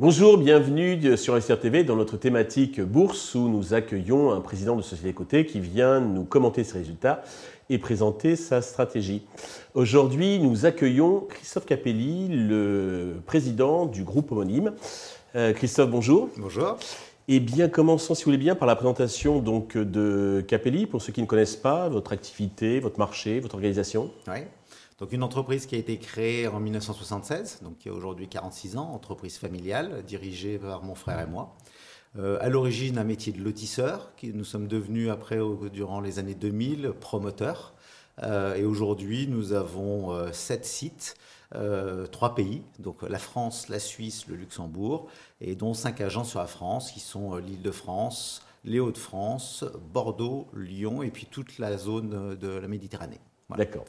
Bonjour, bienvenue sur SR TV dans notre thématique bourse où nous accueillons un président de société côté qui vient nous commenter ses résultats et présenter sa stratégie. Aujourd'hui, nous accueillons Christophe Capelli, le président du groupe homonyme. Euh, Christophe, bonjour. Bonjour. Eh bien, commençons, si vous voulez bien, par la présentation donc, de Capelli. Pour ceux qui ne connaissent pas, votre activité, votre marché, votre organisation. Oui. Donc une entreprise qui a été créée en 1976, donc qui a aujourd'hui 46 ans, entreprise familiale dirigée par mon frère et moi. Euh, à l'origine, un métier de lotisseur, qui nous sommes devenus après, durant les années 2000, promoteurs. Euh, et aujourd'hui, nous avons euh, sept sites, trois pays, donc la France, la Suisse, le Luxembourg, et dont cinq agents sur la France, qui sont l'île de France, les Hauts-de-France, Bordeaux, Lyon, et puis toute la zone de la Méditerranée. D'accord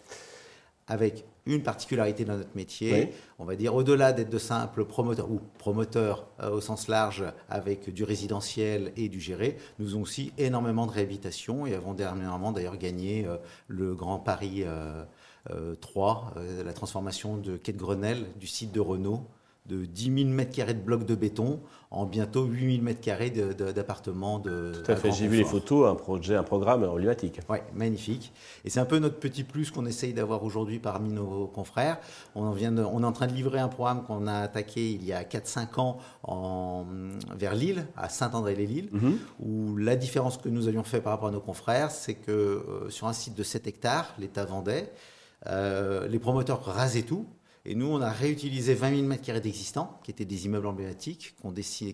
avec une particularité dans notre métier, on va dire au-delà d'être de simples promoteurs ou promoteurs euh, au sens large avec du résidentiel et du géré, nous avons aussi énormément de réhabilitation et avons dernièrement d'ailleurs gagné euh, le Grand Paris 3, euh, la transformation de Quai de Grenelle du site de Renault de 10 000 m2 de blocs de béton en bientôt 8 000 m2 d'appartements. De, Tout à fait, j'ai vu les photos, un projet, un programme emblématique. Oui, magnifique. Et c'est un peu notre petit plus qu'on essaye d'avoir aujourd'hui parmi nos confrères. On, vient on est en train de livrer un programme qu'on a attaqué il y a 4-5 ans en, vers Lille, à Saint-André-les-Lilles, mhm. où la différence que nous avions fait par rapport à nos confrères, c'est que euh, sur un site de 7 hectares, l'État vendait, euh, les promoteurs rasaient tout, et nous, on a réutilisé 20 000 m2 d'existants, qui étaient des immeubles emblématiques,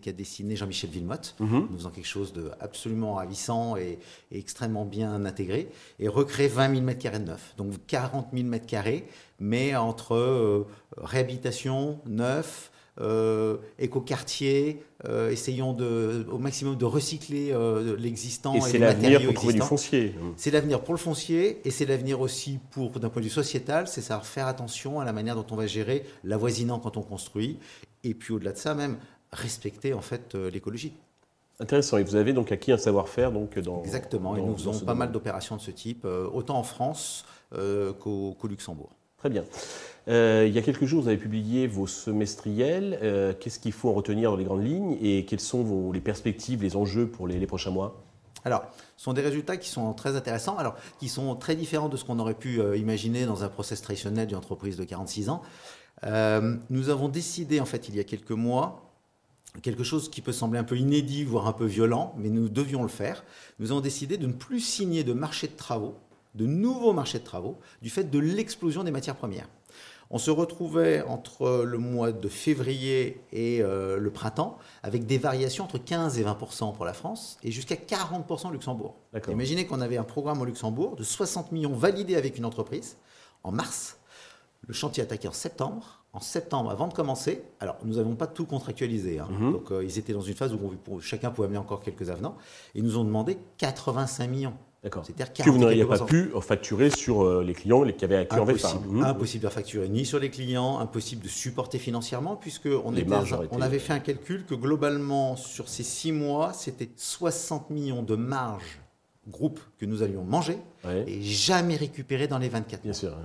qu'a dessiné Jean-Michel Villemotte, mhm. nous faisant quelque chose d'absolument ravissant et, extrêmement bien intégré, et recréer 20 000 m2 de neuf. Donc 40 000 m2, mais entre euh, réhabilitation, neuf, euh, éco-quartier, euh, essayons de, au maximum de recycler euh, l'existant et, et c'est l'avenir pour trouver du foncier. C'est l'avenir pour le foncier et c'est l'avenir aussi pour, d'un point de vue sociétal, c'est savoir faire attention à la manière dont on va gérer l'avoisinant quand on construit et puis au-delà de ça même respecter en fait l'écologie. Intéressant. Et vous avez donc acquis un savoir-faire donc dans. Exactement. et nous faisons pas mal d'opérations de ce type, autant en France qu'au Luxembourg. Très bien. Euh, il y a quelques jours, vous avez publié vos semestriels. Euh, qu'est-ce qu'il faut en retenir dans les grandes lignes et quelles sont vos, les perspectives, les enjeux pour les, prochains mois? Alors, ce sont des résultats qui sont très intéressants, alors qui sont très différents de ce qu'on aurait pu euh, imaginer dans un process traditionnel d'une entreprise de 46 ans. nous avons décidé, en fait, il y a quelques mois, quelque chose qui peut sembler un peu inédit, voire un peu violent, mais nous devions le faire. Nous avons décidé de ne plus signer de marché de travaux, de nouveaux marchés de travaux, du fait de l'explosion des matières premières. On se retrouvait entre le mois de février et euh, le printemps avec des variations entre 15 et 20% pour la France et jusqu'à 40% au Luxembourg. Imaginez qu'on avait un programme au Luxembourg de 60 millions validés avec une entreprise en mars. Le chantier attaqué en septembre. En septembre, avant de commencer, alors nous n'avons pas tout contractualisé. Hein. Mhm. Donc euh, ils étaient dans une phase où chacun pouvait amener encore quelques avenants. Ils nous ont demandé 85 millions. D'accord. Que vous n'auriez pas pu facturer sur euh, les clients qui avaient acquis en VFA. Mmh. Impossible de facturer ni sur les clients, impossible de supporter financièrement, puisque on, avait fait un calcul que globalement, sur ces six mois, c'était 60 millions de marge groupe que nous allions manger et jamais récupérer dans les 24 Bien sûr.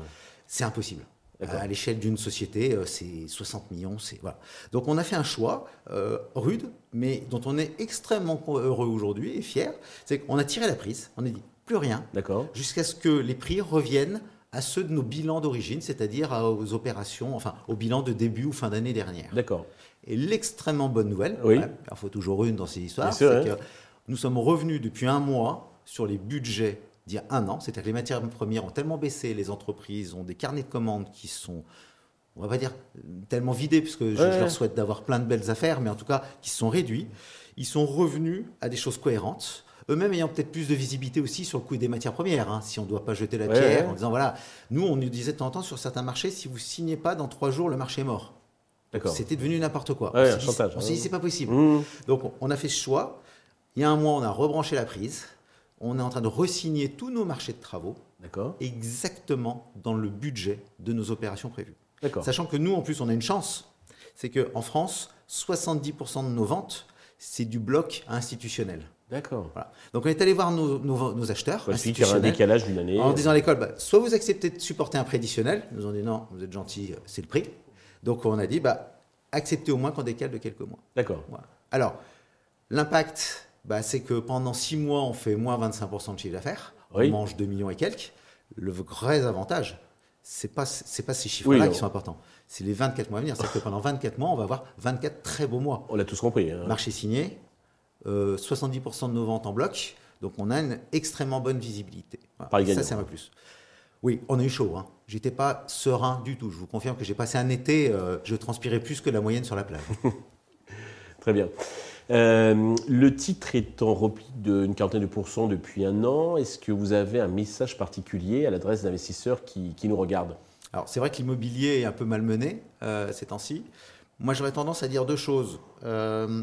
C'est impossible. À l'échelle d'une société, euh, c'est 60 millions. Voilà. Donc on a fait un choix euh, rude, mais dont on est extrêmement heureux aujourd'hui et fier. C'est qu'on a tiré la prise, on a dit plus rien, jusqu'à ce que les prix reviennent à ceux de nos bilans d'origine, c'est-à-dire aux opérations, enfin au bilan de début ou fin d'année dernière. D'accord. Et l'extrêmement bonne nouvelle, il faut toujours une dans ces histoires, c'est que nous sommes revenus depuis un mois sur les budgets d'il y a un an, c'est-à-dire que les matières premières ont tellement baissé, les entreprises ont des carnets de commandes qui sont, on va pas dire tellement vidés, puisque je, je leur souhaite d'avoir plein de belles affaires, mais en tout cas qui sont réduits. Ils sont revenus à des choses cohérentes eux-mêmes ayant peut-être plus de visibilité aussi sur le coût des matières premières, hein, si on ne doit pas jeter la pierre, en disant voilà, nous on nous disait de temps en temps sur certains marchés, si vous signez pas dans trois jours, le marché est mort. C'était devenu n'importe quoi. on s'est dit, c'est pas possible. Mmh. Donc on a fait ce choix. Il y a un mois, on a rebranché la prise. On est en train de resigner tous nos marchés de travaux. Exactement dans le budget de nos opérations prévues. Sachant que nous, en plus, on a une chance. C'est qu'en France, 70% de nos ventes, c'est du bloc institutionnel D'accord. Donc on est allé voir nos, nos, acheteurs. Il y a un décalage d'une année. En disant à l'école, bah, soit vous acceptez de supporter un prêt additionnel. Ils nous ont dit non, vous êtes gentil, c'est le prix. Donc on a dit, bah, acceptez au moins qu'on décale de quelques mois. D'accord. Alors, l'impact, bah, c'est que pendant six mois, on fait moins 25% de chiffre d'affaires. On mange 2 millions et quelques. Le vrai avantage, c'est pas c'est pas ces chiffres-là qui sont importants. C'est les 24 mois à venir. C'est-à-dire que pendant 24 mois, on va avoir 24 très beaux mois. On l'a tous compris. Hein. Marché signé, 70% euh, de nos ventes en bloc. Donc on a une extrêmement bonne visibilité. Ça, c'est un peu plus. Oui, on a eu chaud. Hein. J'étais pas serein du tout. Je vous confirme que j'ai passé un été, euh, je transpirais plus que la moyenne sur la plage. Très bien. Euh, le titre est en repli d'une quarantaine de pourcents depuis un an. Est-ce que vous avez un message particulier à l'adresse d'investisseurs qui, nous regardent? Alors, c'est vrai que l'immobilier est un peu malmené euh, ces temps-ci. Moi, j'aurais tendance à dire deux choses. Euh,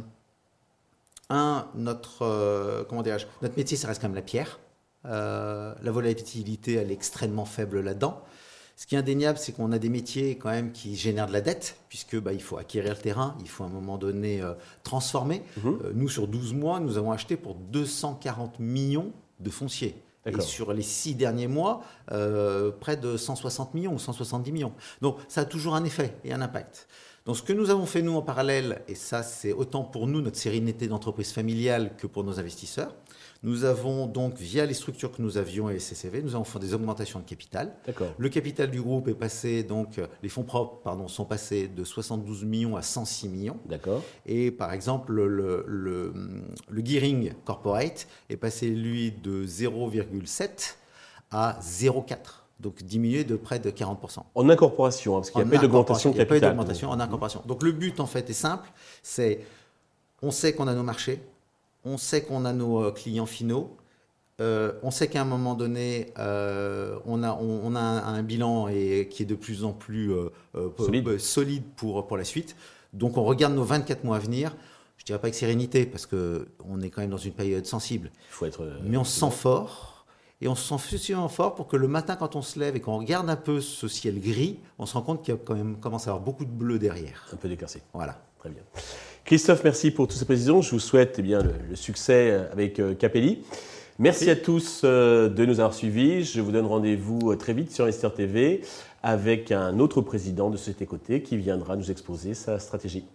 un, notre, comment notre métier, ça reste quand même la pierre. la volatilité, elle est extrêmement faible là-dedans. Ce qui est indéniable, c'est qu'on a des métiers quand même qui génèrent de la dette, puisque bah, il faut acquérir le terrain, il faut à un moment donné euh, transformer. Mhm. Euh, nous, sur 12 mois, nous avons acheté pour 240 millions de fonciers. Et sur les six derniers mois, euh, près de 160 millions ou 170 millions. Donc ça a toujours un effet et un impact. Donc ce que nous avons fait nous en parallèle, et ça c'est autant pour nous notre sérénité d'entreprise familiale que pour nos investisseurs, nous avons donc, via les structures que nous avions et SCCV, nous avons fait des augmentations de capital. Le capital du groupe est passé, donc, les fonds propres, pardon, sont passés de 72 millions à 106 millions. D'accord. Et par exemple, le, le, le gearing corporate est passé, lui, de 0,7 à 0,4 donc diminué de près de 40%. En incorporation, hein, parce qu'il n'y a pas d'augmentation de capital. Il n'y a pas d'augmentation en incorporation. Donc le but, en fait, est simple, c'est on sait qu'on a nos marchés, on sait qu'on a nos euh, clients finaux. Euh, on sait qu'à un moment donné, euh, on a, on, a un, bilan et, qui est de plus en plus solide, pour, pour la suite. Donc on regarde nos 24 mois à venir. Je ne dirais pas avec sérénité, parce qu'on est quand même dans une période sensible. Il faut être, Mais on se sent fort. Et on se sent suffisamment fort pour que le matin, quand on se lève et qu'on regarde un peu ce ciel gris, on se rend compte qu'il y a quand même commence à avoir beaucoup de bleu derrière. Un peu d'éclairci. Voilà. Très bien. Christophe, merci pour toutes ces précisions. Je vous souhaite eh bien, le, succès euh, avec euh, Capelli. Merci, à tous euh, de nous avoir suivis. Je vous donne rendez-vous très vite sur Investir TV avec un autre président de Société Côté qui viendra nous exposer sa stratégie.